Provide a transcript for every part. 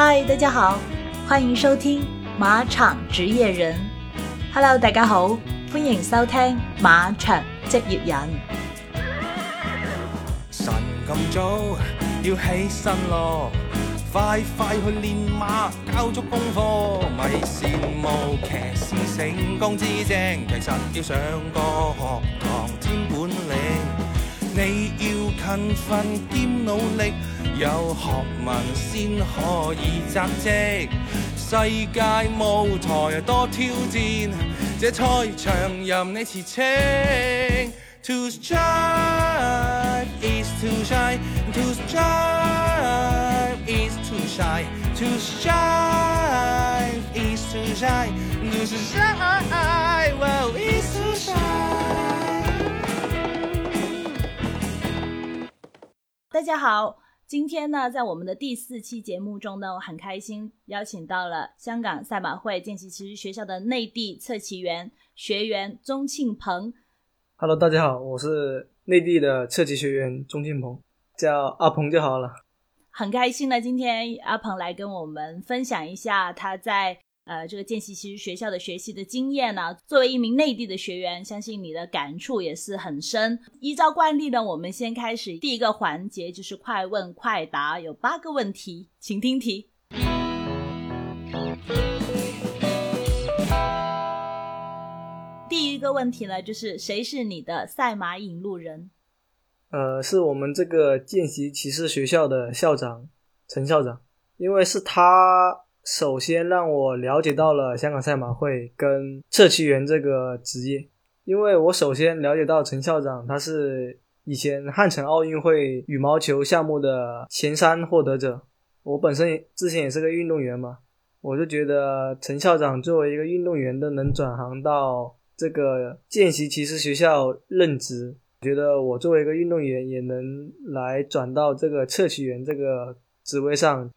嗨，大家好，欢迎收听《马场职业人》。Hello，大家好，欢迎收听《马场职业人》。神咁早要起身咯，快快去练马，交足功课咪羡慕骑士成功之精。其实要上个学堂，添本领，你要勤奋兼努力。有学问先可以扎职世界舞台多挑战这赛场任你驰骋 to strive is to shine to strive is to shine to shine is to shine to shine is to shine is to shine 大家好今天呢，在我们的第四期节目中呢，我很开心邀请到了香港赛马会见习骑骑学校的内地测骑员学员钟庆鹏。Hello，大家好，我是内地的测骑学员钟庆鹏，叫阿鹏就好了。很开心呢，今天阿鹏来跟我们分享一下他在。呃，这个见习骑士学校的学习的经验呢，作为一名内地的学员，相信你的感触也是很深。依照惯例呢，我们先开始第一个环节，就是快问快答，有八个问题，请听题。第一个问题呢，就是谁是你的赛马引路人？呃，是我们这个见习骑士学校的校长陈校长，因为是他。首先让我了解到了香港赛马会跟策区员这个职业，因为我首先了解到陈校长他是以前汉城奥运会羽毛球项目的前三获得者，我本身之前也是个运动员嘛，我就觉得陈校长作为一个运动员都能转行到这个见习骑士学校任职，觉得我作为一个运动员也能来转到这个测骑员这个职位上。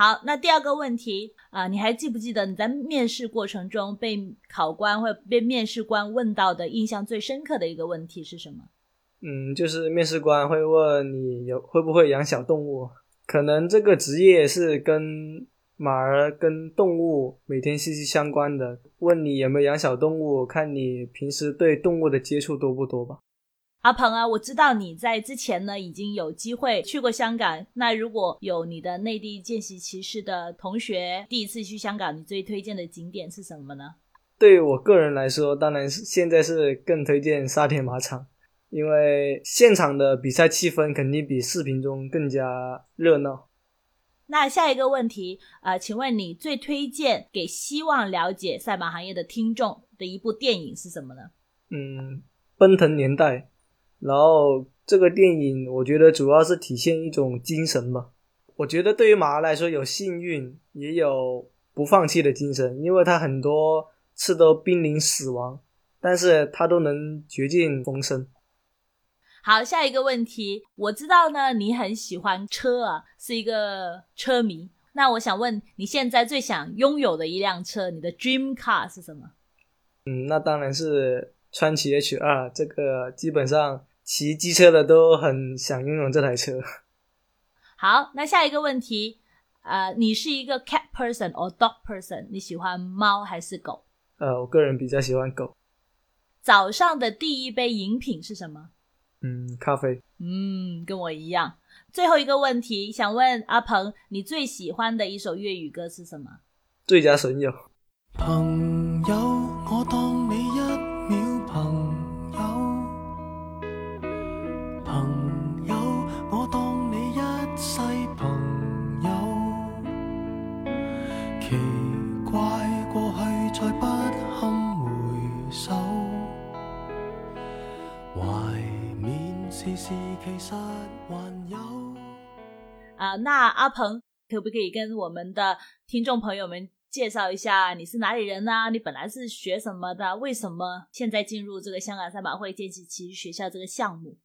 好，那第二个问题啊，你还记不记得你在面试过程中被考官或被面试官问到的印象最深刻的一个问题是什么？嗯，就是面试官会问你有会不会养小动物，可能这个职业是跟马儿跟动物每天息息相关的，问你有没有养小动物，看你平时对动物的接触多不多吧。阿鹏啊，我知道你在之前呢，已经有机会去过香港。那如果有你的内地见习骑士的同学第一次去香港，你最推荐的景点是什么呢？对于我个人来说，当然是现在是更推荐沙田马场，因为现场的比赛气氛肯定比视频中更加热闹。那下一个问题啊，请问你最推荐给希望了解赛马行业的听众的一部电影是什么呢？嗯，奔腾年代。然后这个电影，我觉得主要是体现一种精神吧。我觉得对于马来说，有幸运，也有不放弃的精神，因为他很多次都濒临死亡，但是他都能绝境逢生。好，下一个问题，我知道呢，你很喜欢车啊，是一个车迷。那我想问，你现在最想拥有的一辆车，你的 dream car 是什么？嗯，那当然是川崎 H 二，这个基本上。骑机车的都很想拥有这台车。好，那下一个问题，呃，你是一个 cat person or dog person？你喜欢猫还是狗？呃，我个人比较喜欢狗。早上的第一杯饮品是什么？嗯，咖啡。嗯，跟我一样。最后一个问题，想问阿鹏，你最喜欢的一首粤语歌是什么？最佳损友。啊，那阿鹏可不可以跟我们的听众朋友们介绍一下你是哪里人呢？你本来是学什么的？为什么现在进入这个香港赛马会剑击其士学校这个项目？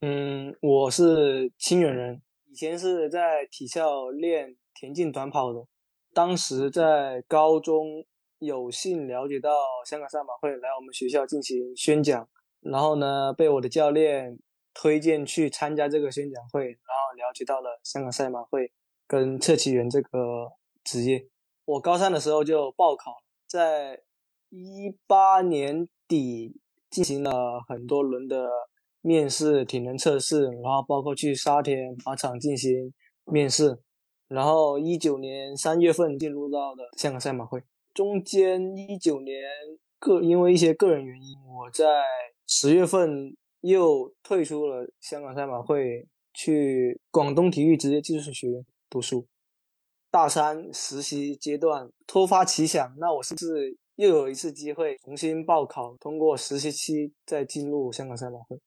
嗯，我是清远人，以前是在体校练田径短跑的。当时在高中有幸了解到香港赛马会来我们学校进行宣讲，然后呢，被我的教练。推荐去参加这个宣讲会，然后了解到了香港赛马会跟测骑员这个职业。我高三的时候就报考，在一八年底进行了很多轮的面试、体能测试，然后包括去沙田马场进行面试，然后一九年三月份进入到的香港赛马会。中间一九年个因为一些个人原因，我在十月份。又退出了香港赛马会，去广东体育职业技术学院读书。大三实习阶段，突发奇想，那我是不是又有一次机会重新报考，通过实习期再进入香港赛马会？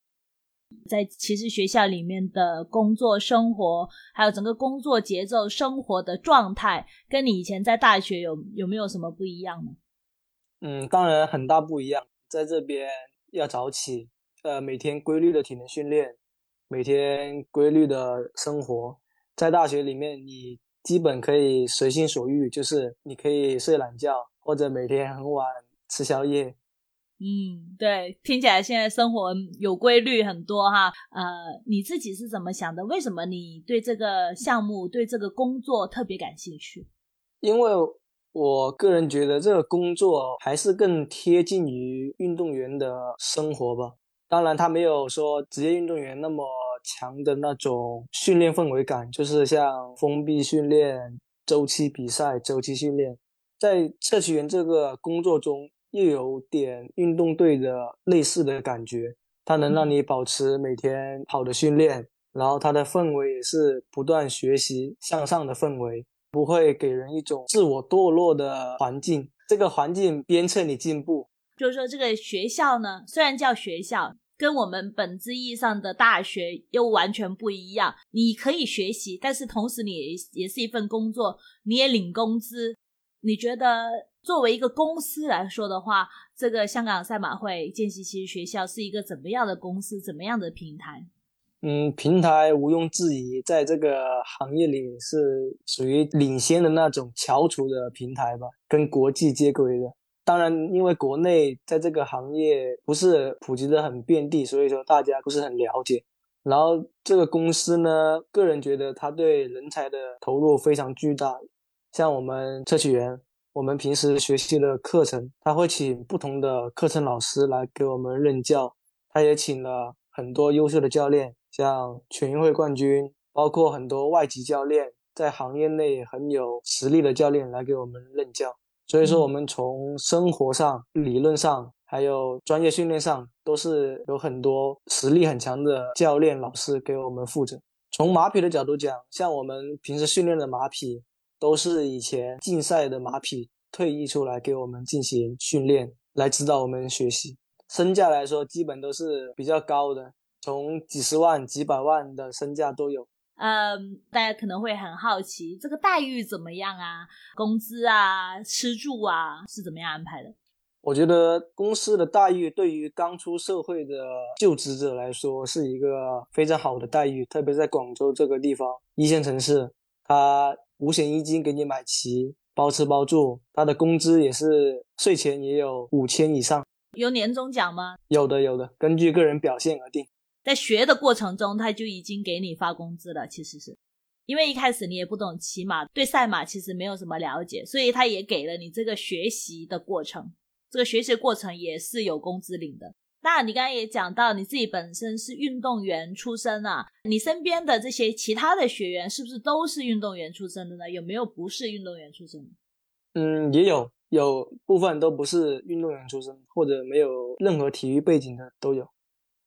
在其实学校里面的工作生活，还有整个工作节奏、生活的状态，跟你以前在大学有有没有什么不一样呢？嗯，当然很大不一样，在这边要早起。呃，每天规律的体能训练，每天规律的生活，在大学里面，你基本可以随心所欲，就是你可以睡懒觉，或者每天很晚吃宵夜。嗯，对，听起来现在生活有规律很多哈。呃，你自己是怎么想的？为什么你对这个项目、对这个工作特别感兴趣？因为我个人觉得这个工作还是更贴近于运动员的生活吧。当然，他没有说职业运动员那么强的那种训练氛围感，就是像封闭训练、周期比赛、周期训练。在测区员这个工作中，又有点运动队的类似的感觉。它能让你保持每天好的训练，然后它的氛围也是不断学习向上的氛围，不会给人一种自我堕落的环境。这个环境鞭策你进步。就是说，这个学校呢，虽然叫学校。跟我们本质意义上的大学又完全不一样。你可以学习，但是同时你也也是一份工作，你也领工资。你觉得作为一个公司来说的话，这个香港赛马会见习期学校是一个怎么样的公司，怎么样的平台？嗯，平台毋庸置疑，在这个行业里是属于领先的那种翘楚的平台吧，跟国际接轨的。当然，因为国内在这个行业不是普及的很遍地，所以说大家不是很了解。然后这个公司呢，个人觉得他对人才的投入非常巨大。像我们测取员，我们平时学习的课程，他会请不同的课程老师来给我们任教。他也请了很多优秀的教练，像全运会冠军，包括很多外籍教练，在行业内很有实力的教练来给我们任教。所以说，我们从生活上、理论上，还有专业训练上，都是有很多实力很强的教练老师给我们负责。从马匹的角度讲，像我们平时训练的马匹，都是以前竞赛的马匹退役出来给我们进行训练，来指导我们学习。身价来说，基本都是比较高的，从几十万、几百万的身价都有。嗯，大家可能会很好奇这个待遇怎么样啊？工资啊，吃住啊是怎么样安排的？我觉得公司的待遇对于刚出社会的就职者来说是一个非常好的待遇，特别在广州这个地方一线城市，它五险一金给你买齐，包吃包住，它的工资也是税前也有五千以上，有年终奖吗？有的，有的，根据个人表现而定。在学的过程中，他就已经给你发工资了。其实是因为一开始你也不懂骑马，对赛马其实没有什么了解，所以他也给了你这个学习的过程。这个学习过程也是有工资领的。那你刚才也讲到你自己本身是运动员出身啊，你身边的这些其他的学员是不是都是运动员出身的呢？有没有不是运动员出身？嗯，也有，有部分都不是运动员出身，或者没有任何体育背景的都有。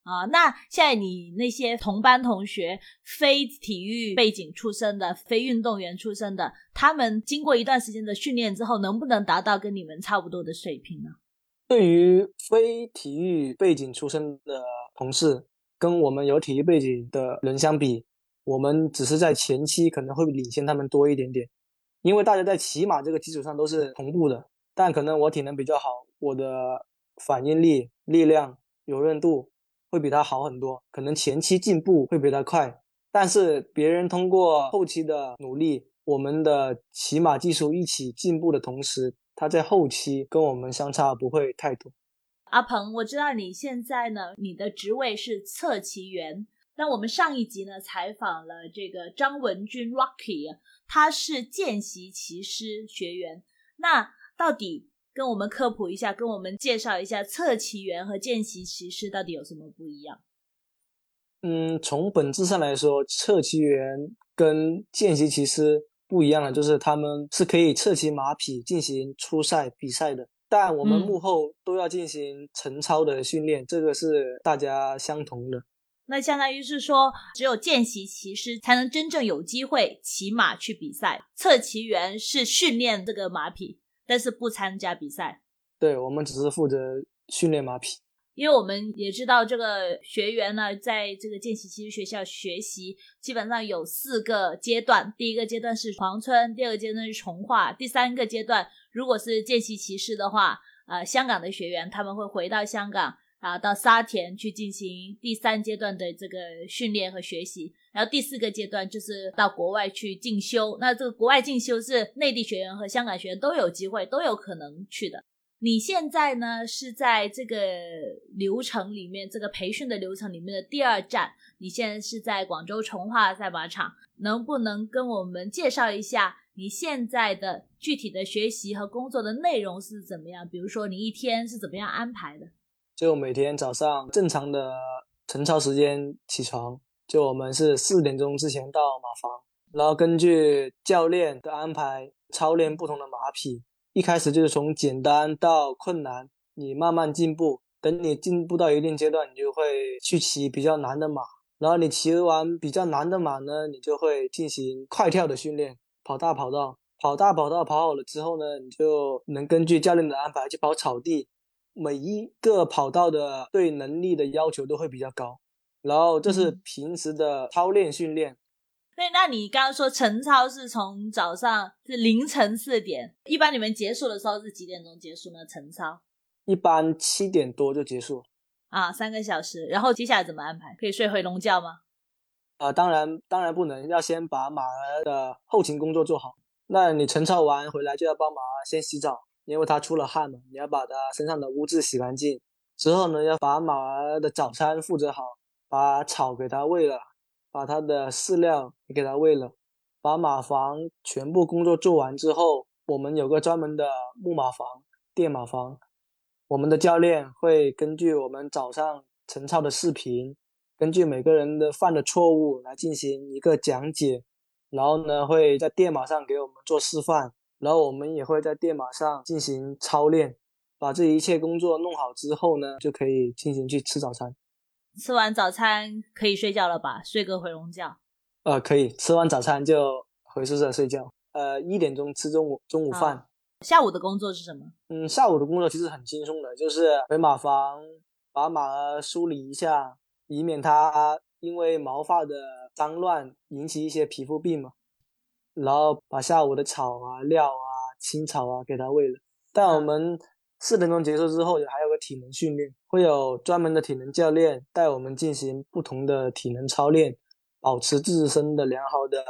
啊，那现在你那些同班同学，非体育背景出身的，非运动员出身的，他们经过一段时间的训练之后，能不能达到跟你们差不多的水平呢？对于非体育背景出身的同事，跟我们有体育背景的人相比，我们只是在前期可能会领先他们多一点点，因为大家在骑马这个基础上都是同步的，但可能我体能比较好，我的反应力、力量、柔韧度。会比他好很多，可能前期进步会比他快，但是别人通过后期的努力，我们的骑马技术一起进步的同时，他在后期跟我们相差不会太多。阿鹏，我知道你现在呢，你的职位是测骑员。那我们上一集呢采访了这个张文军 Rocky，他是见习骑师学员，那到底？跟我们科普一下，跟我们介绍一下侧骑员和见习骑师到底有什么不一样？嗯，从本质上来说，侧骑员跟见习骑师不一样了，就是他们是可以侧骑马匹进行初赛比赛的，但我们幕后都要进行晨操的训练，这个是大家相同的。那相当于是说，只有见习骑师才能真正有机会骑马去比赛，侧骑员是训练这个马匹。但是不参加比赛，对我们只是负责训练马匹，因为我们也知道这个学员呢，在这个见习骑士学校学习，基本上有四个阶段，第一个阶段是黄村，第二个阶段是从化，第三个阶段如果是见习骑士的话，呃，香港的学员他们会回到香港。啊，到沙田去进行第三阶段的这个训练和学习，然后第四个阶段就是到国外去进修。那这个国外进修是内地学员和香港学员都有机会，都有可能去的。你现在呢是在这个流程里面，这个培训的流程里面的第二站。你现在是在广州从化赛马场，能不能跟我们介绍一下你现在的具体的学习和工作的内容是怎么样？比如说你一天是怎么样安排的？就每天早上正常的晨操时间起床，就我们是四点钟之前到马房，然后根据教练的安排操练不同的马匹。一开始就是从简单到困难，你慢慢进步。等你进步到一定阶段，你就会去骑比较难的马。然后你骑完比较难的马呢，你就会进行快跳的训练，跑大跑道，跑大跑道跑好了之后呢，你就能根据教练的安排去跑草地。每一个跑道的对能力的要求都会比较高，然后这是平时的操练训练。对，那你刚刚说晨操是从早上是凌晨四点，一般你们结束的时候是几点钟结束呢？晨操一般七点多就结束啊，三个小时，然后接下来怎么安排？可以睡回笼觉吗？啊，当然当然不能，要先把马儿的后勤工作做好。那你晨操完回来就要帮马先洗澡。因为它出了汗嘛，你要把它身上的污渍洗干净。之后呢，要把马儿的早餐负责好，把草给它喂了，把它的饲料也给它喂了。把马房全部工作做完之后，我们有个专门的木马房、电马房。我们的教练会根据我们早上晨操的视频，根据每个人的犯的错误来进行一个讲解，然后呢，会在电马上给我们做示范。然后我们也会在电马上进行操练，把这一切工作弄好之后呢，就可以进行去吃早餐。吃完早餐可以睡觉了吧？睡个回笼觉。呃，可以，吃完早餐就回宿舍睡觉。呃，一点钟吃中午中午饭。下午的工作是什么？嗯，下午的工作其实很轻松的，就是回马房把马儿梳理一下，以免它因为毛发的脏乱引起一些皮肤病嘛。然后把下午的草啊、料啊、青草啊给它喂了。但我们四点钟结束之后，还有个体能训练，会有专门的体能教练带我们进行不同的体能操练，保持自身的良好的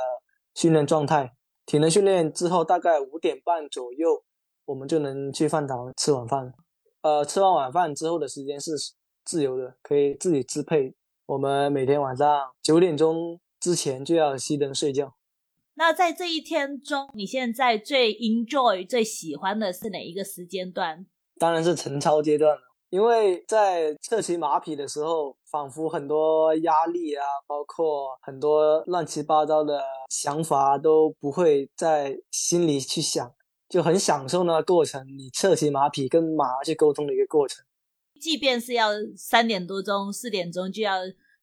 训练状态。体能训练之后，大概五点半左右，我们就能去饭堂吃晚饭了。呃，吃完晚饭之后的时间是自由的，可以自己支配。我们每天晚上九点钟之前就要熄灯睡觉。那在这一天中，你现在最 enjoy 最喜欢的是哪一个时间段？当然是晨操阶段了，因为在侧骑马匹的时候，仿佛很多压力啊，包括很多乱七八糟的想法都不会在心里去想，就很享受那个过程。你侧骑马匹跟马去沟通的一个过程，即便是要三点多钟、四点钟就要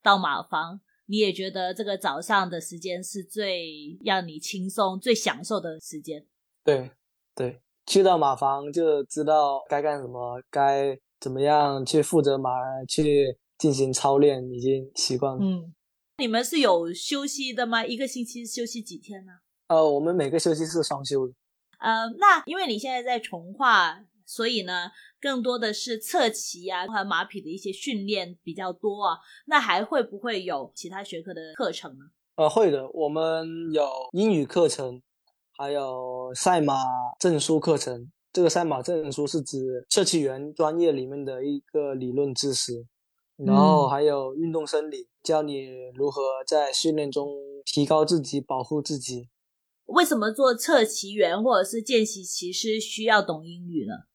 到马房。你也觉得这个早上的时间是最让你轻松、最享受的时间。对对，去到马房就知道该干什么，该怎么样去负责马，去进行操练，已经习惯了。嗯，你们是有休息的吗？一个星期休息几天呢？呃，我们每个休息是双休。呃，那因为你现在在从化，所以呢？更多的是侧骑啊和马匹的一些训练比较多啊。那还会不会有其他学科的课程呢？呃，会的，我们有英语课程，还有赛马证书课程。这个赛马证书是指测骑员专业里面的一个理论知识，然后还有运动生理，教你如何在训练中提高自己，保护自己。为什么做侧骑员或者是见习骑师需要懂英语呢？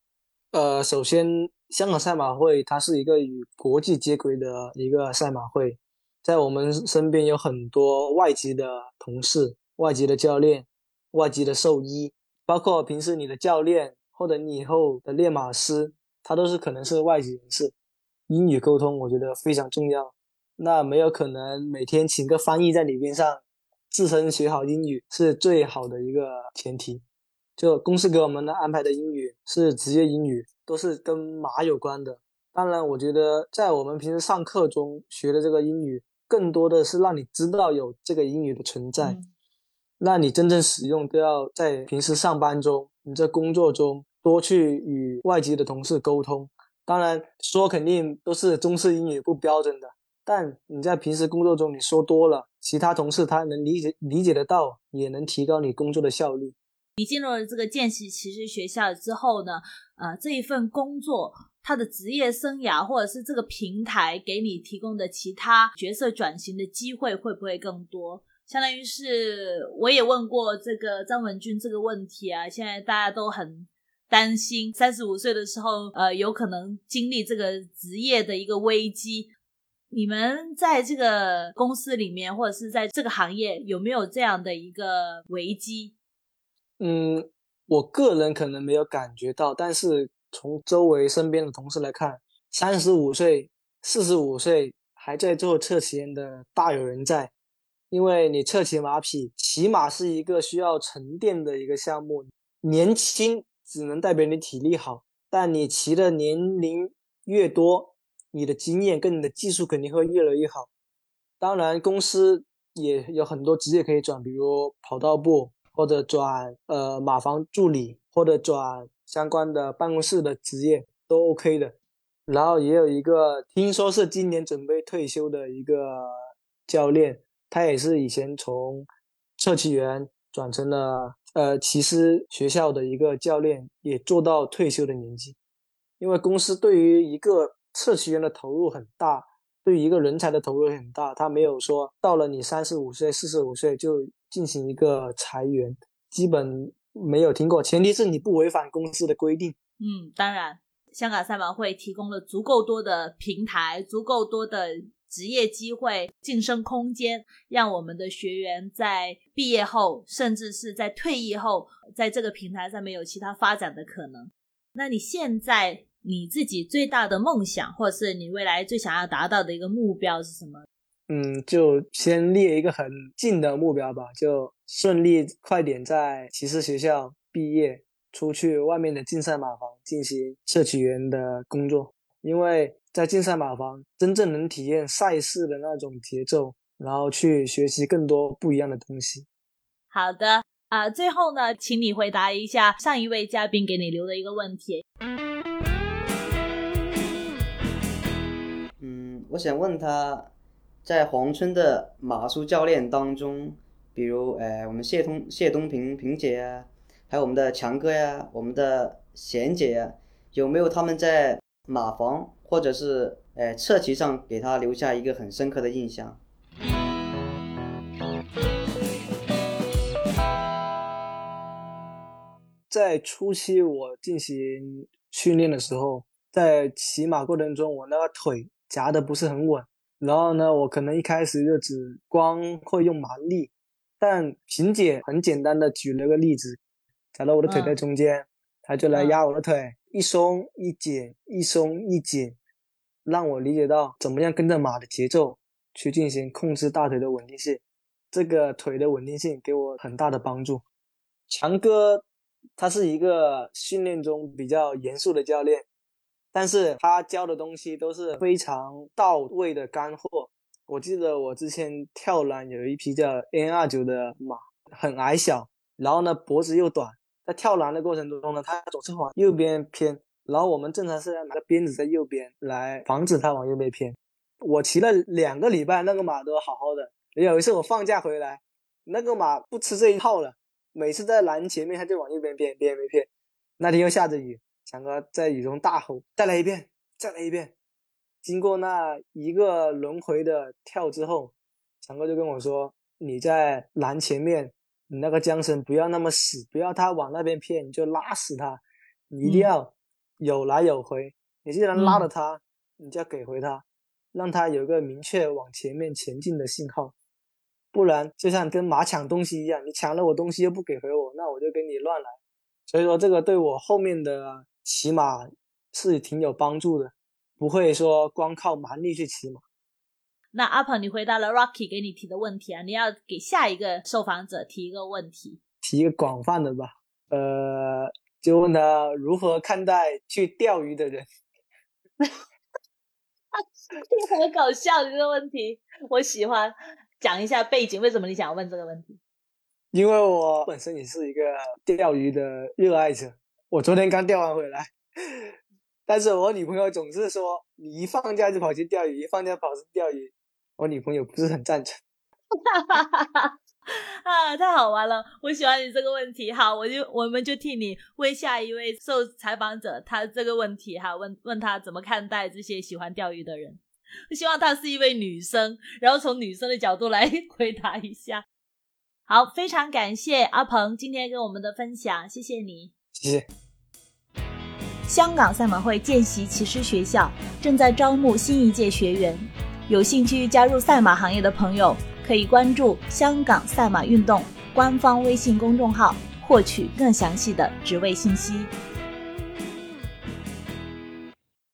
呃，首先，香港赛马会它是一个与国际接轨的一个赛马会，在我们身边有很多外籍的同事、外籍的教练、外籍的兽医，包括平时你的教练或者你以后的练马师，他都是可能是外籍人士，英语沟通我觉得非常重要。那没有可能每天请个翻译在里边上，自身学好英语是最好的一个前提。就公司给我们的安排的英语是职业英语，都是跟马有关的。当然，我觉得在我们平时上课中学的这个英语，更多的是让你知道有这个英语的存在。那你真正使用都要在平时上班中，你在工作中多去与外籍的同事沟通。当然，说肯定都是中式英语不标准的，但你在平时工作中你说多了，其他同事他能理解理解得到，也能提高你工作的效率。你进入了这个见习骑士学校之后呢？呃，这一份工作，他的职业生涯，或者是这个平台给你提供的其他角色转型的机会会不会更多？相当于是我也问过这个张文君这个问题啊。现在大家都很担心，三十五岁的时候，呃，有可能经历这个职业的一个危机。你们在这个公司里面，或者是在这个行业，有没有这样的一个危机？嗯，我个人可能没有感觉到，但是从周围身边的同事来看，三十五岁、四十五岁还在做侧骑的大有人在。因为你侧骑马匹，起码是一个需要沉淀的一个项目。年轻只能代表你体力好，但你骑的年龄越多，你的经验跟你的技术肯定会越来越好。当然，公司也有很多职业可以转，比如跑道部。或者转呃马房助理，或者转相关的办公室的职业都 OK 的。然后也有一个，听说是今年准备退休的一个教练，他也是以前从策骑员转成了呃骑师学校的一个教练，也做到退休的年纪。因为公司对于一个策骑员的投入很大，对一个人才的投入很大，他没有说到了你三十五岁、四十五岁就。进行一个裁员，基本没有听过。前提是你不违反公司的规定。嗯，当然，香港赛马会提供了足够多的平台、足够多的职业机会、晋升空间，让我们的学员在毕业后，甚至是在退役后，在这个平台上面有其他发展的可能。那你现在你自己最大的梦想，或者是你未来最想要达到的一个目标是什么？嗯，就先列一个很近的目标吧，就顺利快点在骑士学校毕业，出去外面的竞赛马房进行社区员的工作，因为在竞赛马房真正能体验赛事的那种节奏，然后去学习更多不一样的东西。好的啊，最后呢，请你回答一下上一位嘉宾给你留的一个问题。嗯，我想问他。在黄村的马术教练当中，比如，呃我们谢东谢东平平姐啊，还有我们的强哥呀，我们的贤姐，呀、有没有他们在马房或者是呃侧骑上给他留下一个很深刻的印象？在初期我进行训练的时候，在骑马过程中，我那个腿夹的不是很稳。然后呢，我可能一开始就只光会用蛮力，但萍姐很简单的举了个例子，假如我的腿在中间，她就来压我的腿，一松一紧，一松一紧，让我理解到怎么样跟着马的节奏去进行控制大腿的稳定性，这个腿的稳定性给我很大的帮助。强哥，他是一个训练中比较严肃的教练。但是他教的东西都是非常到位的干货。我记得我之前跳栏有一匹叫 NR 九的马，很矮小，然后呢脖子又短，在跳栏的过程中呢，它总是往右边偏。然后我们正常是要拿鞭子在右边来防止它往右边偏。我骑了两个礼拜，那个马都好好的。有一次我放假回来，那个马不吃这一套了，每次在栏前面它就往右边偏，偏偏。那天又下着雨。强哥在雨中大吼：“再来一遍，再来一遍！”经过那一个轮回的跳之后，强哥就跟我说：“你在蓝前面，你那个缰绳不要那么死，不要他往那边偏，你就拉死他，一定要有来有回。你既然拉了他，你就要给回他，让他有个明确往前面前进的信号。不然就像跟马抢东西一样，你抢了我东西又不给回我，那我就跟你乱来。所以说，这个对我后面的……”骑马是挺有帮助的，不会说光靠蛮力去骑马。那阿鹏，你回答了 Rocky 给你提的问题啊，你要给下一个受访者提一个问题，提一个广泛的吧。呃，就问他如何看待去钓鱼的人。这个很搞笑这个问题，我喜欢。讲一下背景，为什么你想要问这个问题？因为我本身也是一个钓鱼的热爱者。我昨天刚钓完回来，但是我女朋友总是说你一放假就跑去钓鱼，一放假跑去钓鱼，我女朋友不是很赞成。哈哈哈哈啊，太好玩了！我喜欢你这个问题，好，我就我们就替你问下一位受采访者，他这个问题哈，问问他怎么看待这些喜欢钓鱼的人。希望他是一位女生，然后从女生的角度来 回答一下。好，非常感谢阿鹏今天跟我们的分享，谢谢你。谢谢。香港赛马会见习骑师学校正在招募新一届学员，有兴趣加入赛马行业的朋友可以关注香港赛马运动官方微信公众号，获取更详细的职位信息。